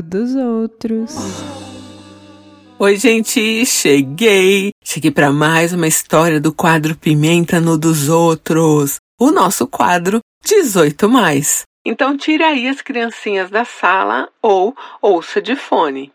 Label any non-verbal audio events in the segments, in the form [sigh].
no dos outros. Oi, gente, cheguei! Cheguei para mais uma história do quadro Pimenta no dos Outros, o nosso quadro 18 mais. Então tira aí as criancinhas da sala ou ouça de fone.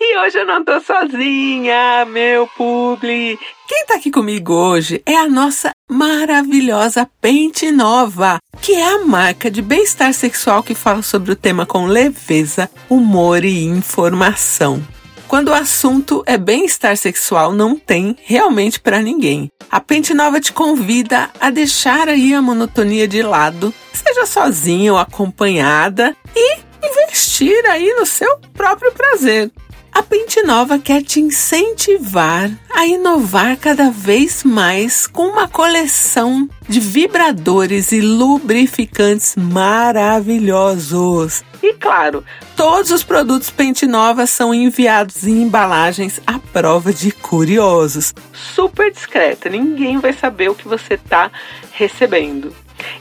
E hoje eu não tô sozinha, meu publi. Quem tá aqui comigo hoje é a nossa maravilhosa Pente Nova, que é a marca de bem-estar sexual que fala sobre o tema com leveza, humor e informação. Quando o assunto é bem-estar sexual, não tem realmente para ninguém. A Pente Nova te convida a deixar aí a monotonia de lado, seja sozinha ou acompanhada, e investir aí no seu próprio prazer. A Pente Nova quer te incentivar a inovar cada vez mais com uma coleção de vibradores e lubrificantes maravilhosos. E claro, todos os produtos Pente Nova são enviados em embalagens à prova de curiosos. Super discreta, ninguém vai saber o que você está recebendo.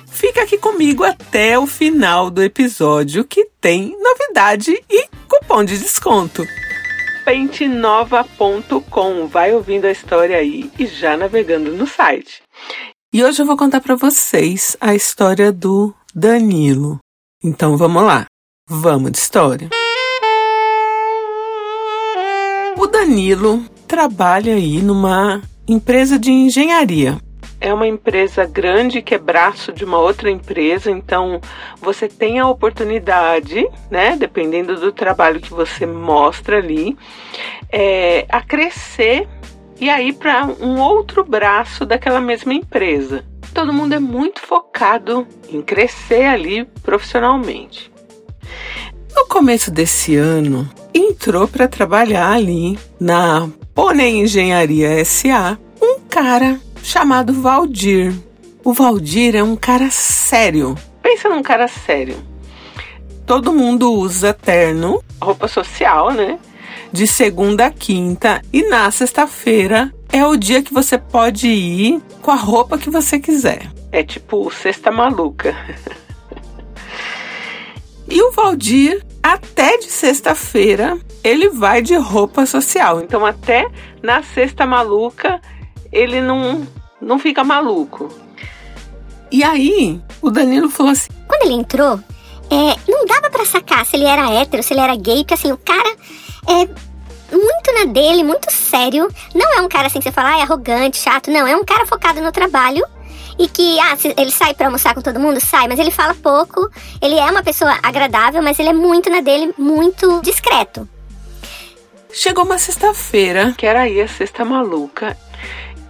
Fica aqui comigo até o final do episódio que tem novidade e cupom de desconto pentenova.com. Vai ouvindo a história aí e já navegando no site. E hoje eu vou contar para vocês a história do Danilo. Então vamos lá. Vamos de história. O Danilo trabalha aí numa empresa de engenharia é uma empresa grande que é braço de uma outra empresa, então você tem a oportunidade, né, dependendo do trabalho que você mostra ali, é, a crescer e aí para um outro braço daquela mesma empresa. Todo mundo é muito focado em crescer ali profissionalmente. No começo desse ano, entrou para trabalhar ali na Pônei Engenharia SA um cara chamado Valdir. O Valdir é um cara sério. Pensa num cara sério. Todo mundo usa terno, roupa social, né? De segunda a quinta. E na sexta-feira é o dia que você pode ir com a roupa que você quiser. É tipo sexta maluca. e o Valdir, até de sexta-feira, ele vai de roupa social. Então, até na sexta maluca, ele não não fica maluco. E aí, o Danilo falou assim: quando ele entrou, é, não dava para sacar se ele era hétero, se ele era gay, porque assim, o cara é muito na dele, muito sério. Não é um cara assim que você fala, ah, é arrogante, chato. Não, é um cara focado no trabalho. E que, ah, ele sai pra almoçar com todo mundo? Sai, mas ele fala pouco. Ele é uma pessoa agradável, mas ele é muito na dele, muito discreto. Chegou uma sexta-feira, que era aí a sexta maluca,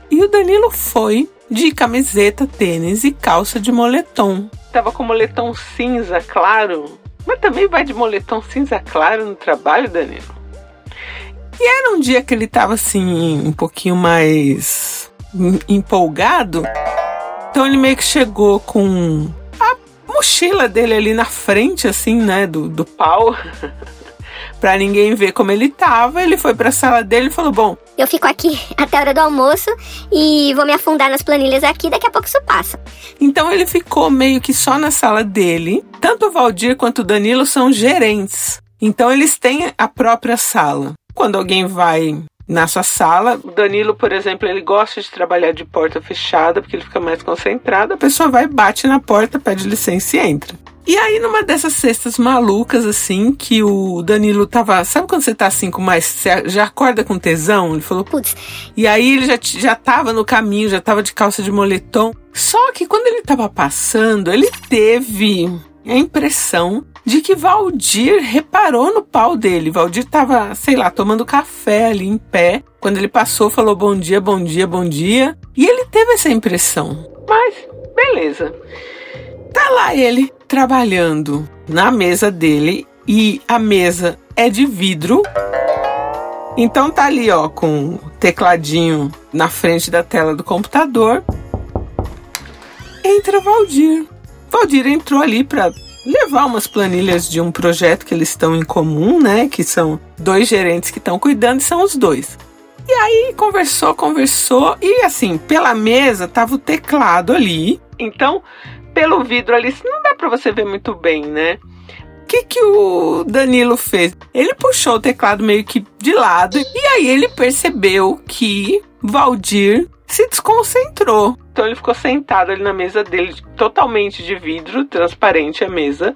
e o Danilo foi de camiseta, tênis e calça de moletom. Tava com moletom cinza claro, mas também vai de moletom cinza claro no trabalho, Danilo. E era um dia que ele tava assim, um pouquinho mais empolgado. Então ele meio que chegou com a mochila dele ali na frente, assim, né, do, do pau. [laughs] para ninguém ver como ele tava, ele foi para a sala dele e falou: "Bom, eu fico aqui [laughs] até a hora do almoço e vou me afundar nas planilhas aqui, daqui a pouco isso passa". Então ele ficou meio que só na sala dele. Tanto o Valdir quanto o Danilo são gerentes. Então eles têm a própria sala. Quando alguém vai na sua sala. O Danilo, por exemplo, ele gosta de trabalhar de porta fechada porque ele fica mais concentrado. A pessoa vai, bate na porta, pede licença e entra. E aí, numa dessas cestas malucas, assim, que o Danilo tava. Sabe quando você tá assim com mais. Você já acorda com tesão? Ele falou, putz. E aí ele já, já tava no caminho, já tava de calça de moletom. Só que quando ele tava passando, ele teve a impressão de que Valdir reparou no pau dele. Valdir tava, sei lá, tomando café ali em pé. Quando ele passou, falou bom dia, bom dia, bom dia. E ele teve essa impressão. Mas, beleza. Tá lá ele trabalhando na mesa dele e a mesa é de vidro. Então tá ali, ó, com o tecladinho na frente da tela do computador. Entra Valdir. Valdir entrou ali para levar umas planilhas de um projeto que eles estão em comum, né? Que são dois gerentes que estão cuidando e são os dois. E aí conversou, conversou e assim, pela mesa tava o teclado ali. Então pelo vidro ali não dá para você ver muito bem, né? O que, que o Danilo fez? Ele puxou o teclado meio que de lado e aí ele percebeu que Valdir se desconcentrou. Então ele ficou sentado ali na mesa dele, totalmente de vidro, transparente a mesa,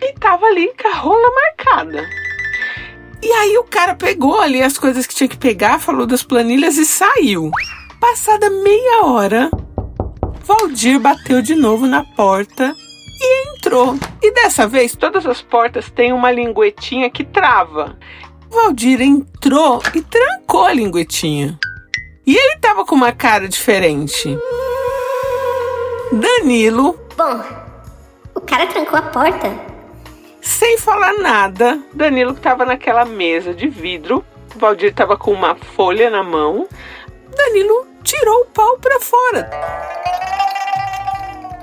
e tava ali com a rola marcada. E aí o cara pegou ali as coisas que tinha que pegar, falou das planilhas e saiu. Passada meia hora, Valdir bateu de novo na porta e entrou. E dessa vez, todas as portas têm uma linguetinha que trava. Valdir entrou e trancou a linguetinha. E ele tava com uma cara diferente. Danilo. Bom, o cara trancou a porta. Sem falar nada, Danilo tava naquela mesa de vidro. O Valdir tava com uma folha na mão. Danilo tirou o pau para fora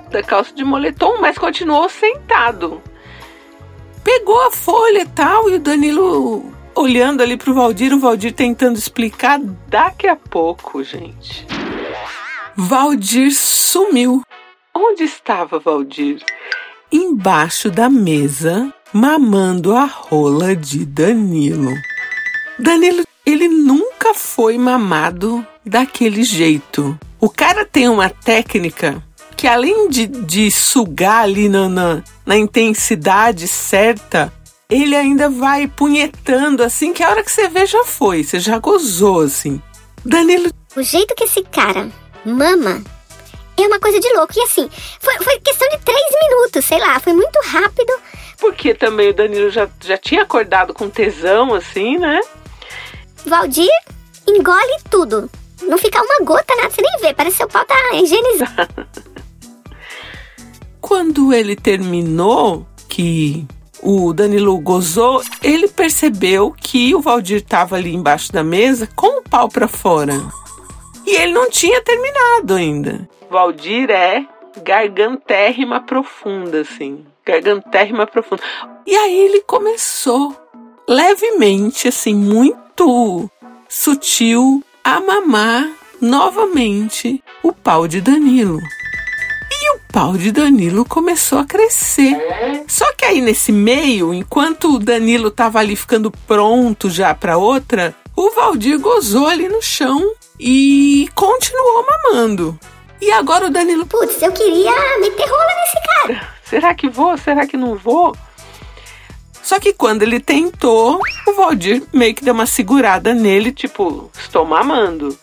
da calça de moletom, mas continuou sentado. Pegou a folha e tal, e o Danilo olhando ali pro Valdir, o Valdir tentando explicar. Daqui a pouco, gente. Valdir sumiu. Onde estava Valdir? Embaixo da mesa, mamando a rola de Danilo. Danilo, ele nunca foi mamado daquele jeito. O cara tem uma técnica que além de, de sugar ali na, na, na intensidade certa, ele ainda vai punhetando assim que a hora que você vê já foi, você já gozou assim. Danilo. O jeito que esse cara mama é uma coisa de louco. E assim, foi, foi questão de três minutos, sei lá, foi muito rápido. Porque também o Danilo já, já tinha acordado com tesão, assim, né? Valdir engole tudo. Não fica uma gota, nada, você nem vê, parece que seu pau tá higienizado. [laughs] Quando ele terminou, que o Danilo gozou, ele percebeu que o Valdir estava ali embaixo da mesa com o pau para fora. E ele não tinha terminado ainda. Valdir é gargantérrima profunda, assim. Gargantérrima profunda. E aí ele começou levemente, assim, muito sutil, a mamar novamente o pau de Danilo pau de Danilo começou a crescer. Só que aí nesse meio, enquanto o Danilo tava ali ficando pronto já para outra, o Valdir gozou ali no chão e continuou mamando. E agora o Danilo. Putz, eu queria meter rola nesse cara. [laughs] Será que vou? Será que não vou? Só que quando ele tentou, o Valdir meio que deu uma segurada nele, tipo, estou mamando.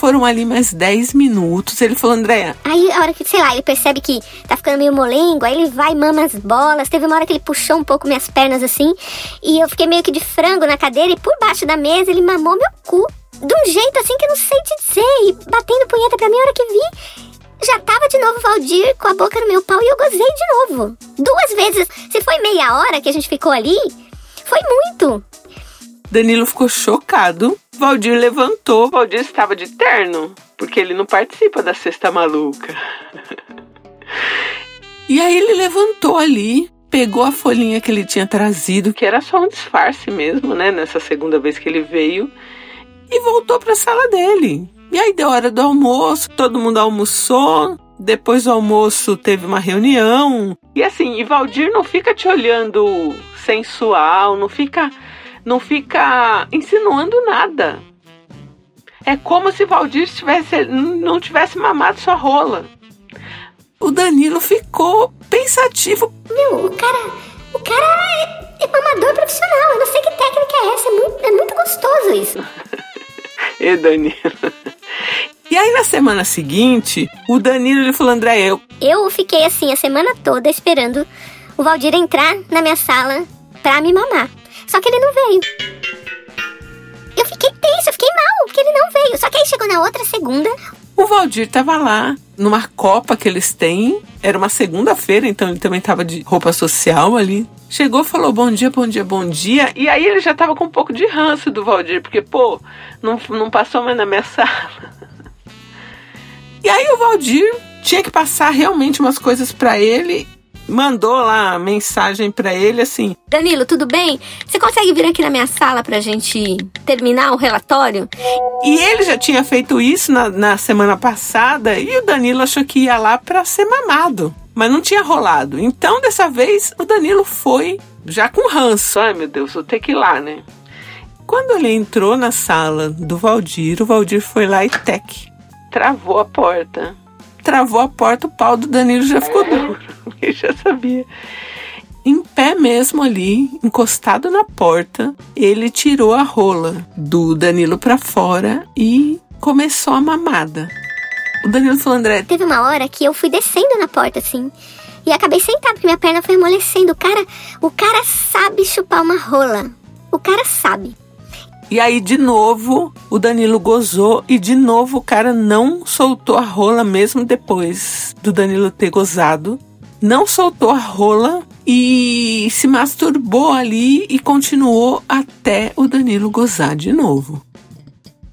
Foram ali mais 10 minutos. Ele falou, Andréia. Aí, a hora que, sei lá, ele percebe que tá ficando meio molengo, aí ele vai, mama as bolas. Teve uma hora que ele puxou um pouco minhas pernas assim. E eu fiquei meio que de frango na cadeira. E por baixo da mesa ele mamou meu cu. De um jeito assim que eu não sei te dizer. E batendo punheta pra mim, a hora que vi, já tava de novo Valdir com a boca no meu pau e eu gozei de novo. Duas vezes. Se foi meia hora que a gente ficou ali, foi muito. Danilo ficou chocado. Valdir levantou. Valdir estava de terno, porque ele não participa da cesta maluca. e aí ele levantou ali, pegou a folhinha que ele tinha trazido, que era só um disfarce mesmo, né? Nessa segunda vez que ele veio, e voltou para a sala dele. E aí deu hora do almoço, todo mundo almoçou. Depois do almoço teve uma reunião. E assim, e Valdir não fica te olhando sensual, não fica não fica insinuando nada. É como se Valdir tivesse, não tivesse mamado sua rola. O Danilo ficou pensativo. Meu, o cara, o cara é, é mamador profissional. Eu não sei que técnica é essa. É muito, é muito gostoso isso. [laughs] e Danilo. E aí na semana seguinte, o Danilo ele falou, André, eu... Eu fiquei assim a semana toda esperando o Valdir entrar na minha sala pra me mamar. Só que ele não veio. Eu fiquei tenso, eu fiquei mal, porque ele não veio. Só que aí chegou na outra segunda. O Valdir tava lá, numa copa que eles têm. Era uma segunda-feira, então ele também tava de roupa social ali. Chegou, falou bom dia, bom dia, bom dia. E aí ele já tava com um pouco de ranço do Valdir, porque, pô, não, não passou mais na minha [laughs] sala. E aí o Valdir tinha que passar realmente umas coisas para ele mandou lá mensagem para ele assim: Danilo, tudo bem? Você consegue vir aqui na minha sala pra gente terminar o relatório? E ele já tinha feito isso na, na semana passada e o Danilo achou que ia lá pra ser mamado. mas não tinha rolado. Então, dessa vez, o Danilo foi já com ranço. Ai, meu Deus, vou ter que ir lá, né? Quando ele entrou na sala do Valdir, o Valdir foi lá e tec, travou a porta. Travou a porta, o pau do Danilo já ficou duro. [laughs] Ele já sabia. Em pé mesmo ali, encostado na porta, ele tirou a rola do Danilo para fora e começou a mamada. O Danilo falou, André. Teve uma hora que eu fui descendo na porta, assim. E acabei sentado, porque minha perna foi amolecendo. O cara, o cara sabe chupar uma rola. O cara sabe. E aí, de novo, o Danilo gozou e de novo o cara não soltou a rola mesmo depois do Danilo ter gozado. Não soltou a rola e se masturbou ali e continuou até o Danilo gozar de novo.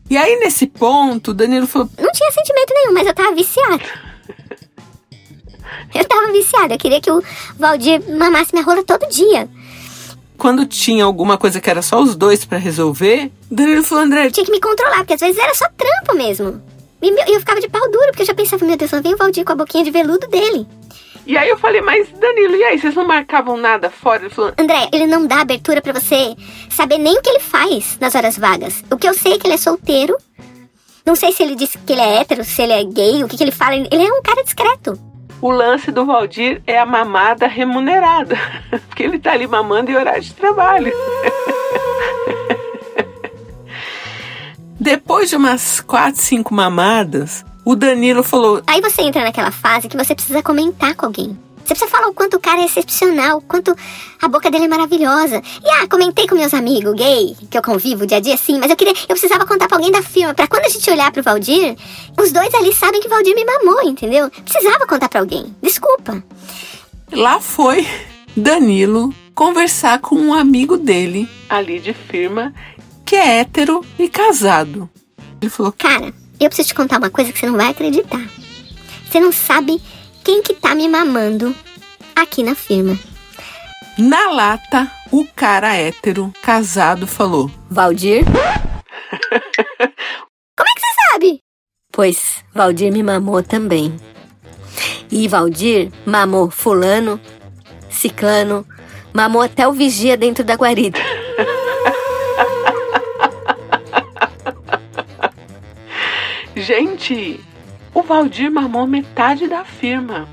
E aí, nesse ponto, o Danilo falou: Não tinha sentimento nenhum, mas eu tava viciado. [laughs] Eu tava viciada, eu queria que o Valdir mamasse minha rola todo dia. Quando tinha alguma coisa que era só os dois para resolver, Danilo falou: André. Eu tinha que me controlar, porque às vezes era só trampo mesmo. E eu ficava de pau duro, porque eu já pensava: Meu Deus, não vem o Valdir com a boquinha de veludo dele. E aí eu falei, mas Danilo, e aí, vocês não marcavam nada fora? Ele falou, André, ele não dá abertura para você saber nem o que ele faz nas horas vagas. O que eu sei é que ele é solteiro. Não sei se ele disse que ele é hétero, se ele é gay, o que, que ele fala. Ele é um cara discreto. O lance do Valdir é a mamada remunerada. [laughs] Porque ele tá ali mamando em horário de trabalho. [laughs] Depois de umas quatro, cinco mamadas, o Danilo falou. Aí você entra naquela fase que você precisa comentar com alguém. Você precisa falar o quanto o cara é excepcional, o quanto a boca dele é maravilhosa. E ah, comentei com meus amigos gay, que eu convivo dia a dia sim, mas eu queria, eu precisava contar pra alguém da firma, para quando a gente olhar pro Valdir, os dois ali sabem que o Valdir me mamou, entendeu? Precisava contar pra alguém. Desculpa. Lá foi Danilo conversar com um amigo dele, ali de firma, que é hétero e casado. Ele falou: Cara, eu preciso te contar uma coisa que você não vai acreditar. Você não sabe quem que tá me mamando aqui na firma. Na lata, o cara hétero, casado, falou: Valdir? [laughs] Como é que você sabe? Pois Valdir me mamou também. E Valdir mamou fulano, ciclano, mamou até o vigia dentro da guarida. [laughs] Gente, o Valdir mamou metade da firma.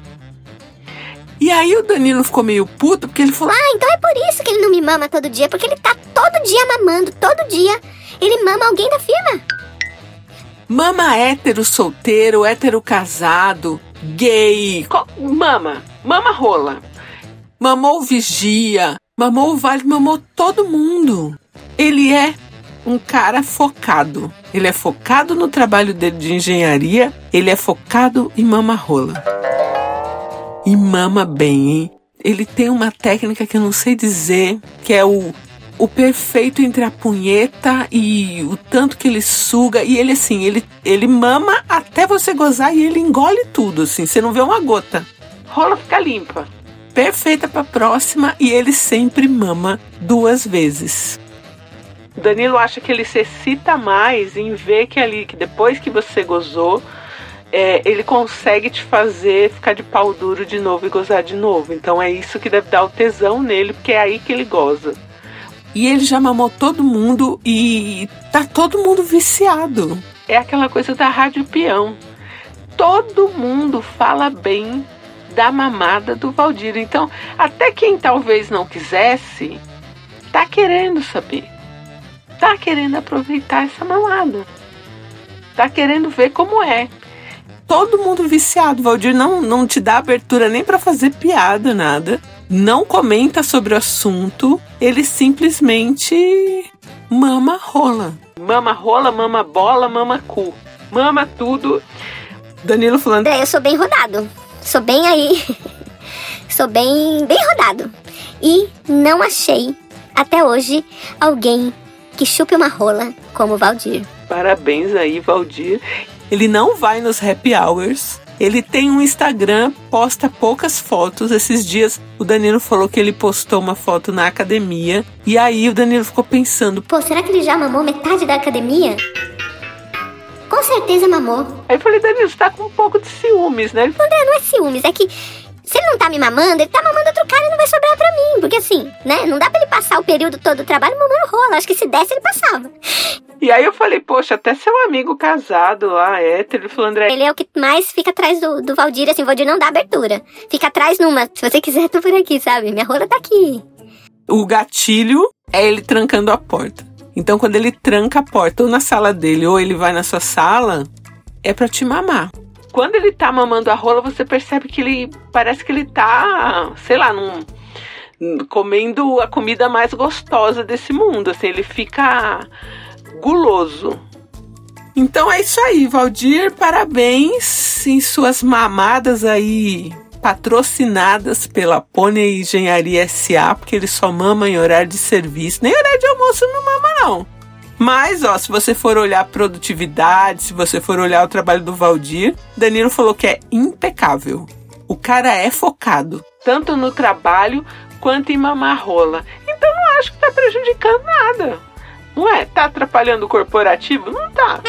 E aí o Danilo ficou meio puto porque ele falou: Ah, então é por isso que ele não me mama todo dia, porque ele tá todo dia mamando, todo dia. Ele mama alguém da firma. Mama hétero solteiro, hétero casado, gay. Mama, mama rola. Mamou vigia, mamou o vale, mamou todo mundo. Ele é um cara focado. Ele é focado no trabalho dele de engenharia, ele é focado em mama rola. E mama bem, hein? Ele tem uma técnica que eu não sei dizer, que é o o perfeito entre a punheta e o tanto que ele suga. E ele, assim, ele, ele mama até você gozar e ele engole tudo, assim. Você não vê uma gota. Rola fica limpa. Perfeita pra próxima e ele sempre mama duas vezes. Danilo acha que ele se excita mais em ver que ali, que depois que você gozou, é, ele consegue te fazer ficar de pau duro de novo e gozar de novo. Então é isso que deve dar o tesão nele, porque é aí que ele goza. E ele já mamou todo mundo e tá todo mundo viciado. É aquela coisa da rádio peão. Todo mundo fala bem da mamada do Valdir. Então, até quem talvez não quisesse, tá querendo saber tá querendo aproveitar essa mamada. Tá querendo ver como é. Todo mundo viciado. Valdir não, não te dá abertura nem para fazer piada, nada. Não comenta sobre o assunto. Ele simplesmente mama rola. Mama rola, mama bola, mama cu. Mama tudo. Danilo falando. É, eu sou bem rodado. Sou bem aí. [laughs] sou bem, bem rodado. E não achei até hoje alguém que chupe uma rola como Valdir. Parabéns aí, Valdir. Ele não vai nos happy hours. Ele tem um Instagram, posta poucas fotos. Esses dias o Danilo falou que ele postou uma foto na academia. E aí o Danilo ficou pensando: Pô, será que ele já mamou metade da academia? Com certeza mamou. Aí eu falei: Danilo, você tá com um pouco de ciúmes, né? André, não é ciúmes, é que ele não tá me mamando, ele tá mamando outro cara e não vai sobrar pra mim. Porque assim, né? Não dá pra ele passar o período todo do trabalho mamando rola. Acho que se desse, ele passava. E aí eu falei, poxa, até seu amigo casado lá, hétero, ele falou, André. Ele é o que mais fica atrás do, do Valdir, assim, o Valdir não dá abertura. Fica atrás numa. Se você quiser, [laughs] tô por aqui, sabe? Minha rola tá aqui. O gatilho é ele trancando a porta. Então, quando ele tranca a porta, ou na sala dele, ou ele vai na sua sala, é pra te mamar. Quando ele tá mamando a rola, você percebe que ele parece que ele tá, sei lá, num, comendo a comida mais gostosa desse mundo. Assim, ele fica guloso. Então é isso aí, Valdir. Parabéns em suas mamadas aí patrocinadas pela Pônei Engenharia SA, porque ele só mama em horário de serviço. Nem horário de almoço não mama, não. Mas, ó, se você for olhar a produtividade, se você for olhar o trabalho do Valdir, Danilo falou que é impecável. O cara é focado, tanto no trabalho quanto em mamar rola. Então não acho que tá prejudicando nada. Não é? Tá atrapalhando o corporativo? Não tá.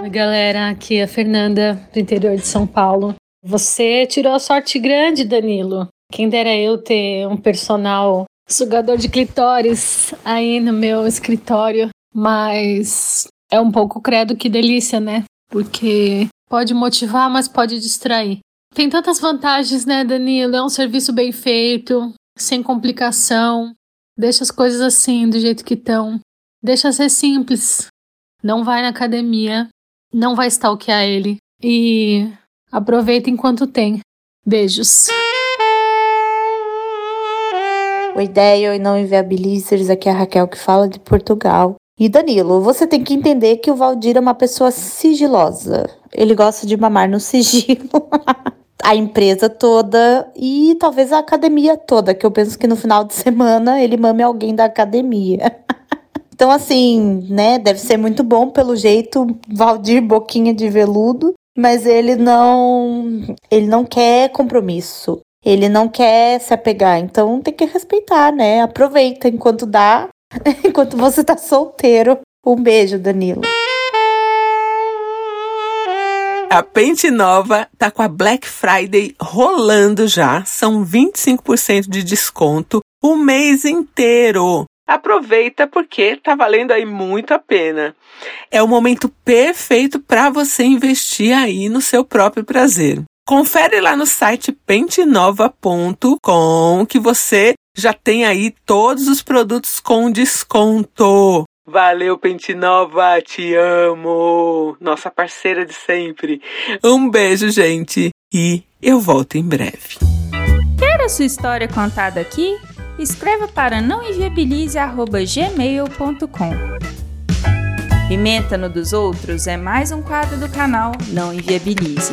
Oi, galera. Aqui é a Fernanda, do interior de São Paulo. Você tirou a sorte grande, Danilo. Quem dera eu ter um personal sugador de clitóris aí no meu escritório. Mas é um pouco credo que delícia, né? Porque pode motivar, mas pode distrair. Tem tantas vantagens, né, Danilo? É um serviço bem feito, sem complicação. Deixa as coisas assim, do jeito que estão. Deixa ser simples. Não vai na academia. Não vai stalkear ele. E aproveita enquanto tem. Beijos. Oi, ideia, oi, não inviabilizers. Aqui é a Raquel que fala de Portugal. E Danilo, você tem que entender que o Valdir é uma pessoa sigilosa. Ele gosta de mamar no sigilo. [laughs] a empresa toda e talvez a academia toda, que eu penso que no final de semana ele mame alguém da academia. [laughs] então, assim, né, deve ser muito bom pelo jeito, Valdir boquinha de veludo, mas ele não ele não quer compromisso. Ele não quer se apegar, então tem que respeitar, né? Aproveita enquanto dá, [laughs] enquanto você tá solteiro. Um beijo, Danilo. A Pente Nova tá com a Black Friday rolando já. São 25% de desconto o mês inteiro. Aproveita porque tá valendo aí muito a pena. É o momento perfeito para você investir aí no seu próprio prazer. Confere lá no site pentenova.com que você já tem aí todos os produtos com desconto. Valeu, Pente Nova, te amo! Nossa parceira de sempre. Um beijo, gente, e eu volto em breve. Quer a sua história contada aqui? Escreva para nãoenviabilize.gmail.com Pimenta no dos outros é mais um quadro do canal Não Enviabilize.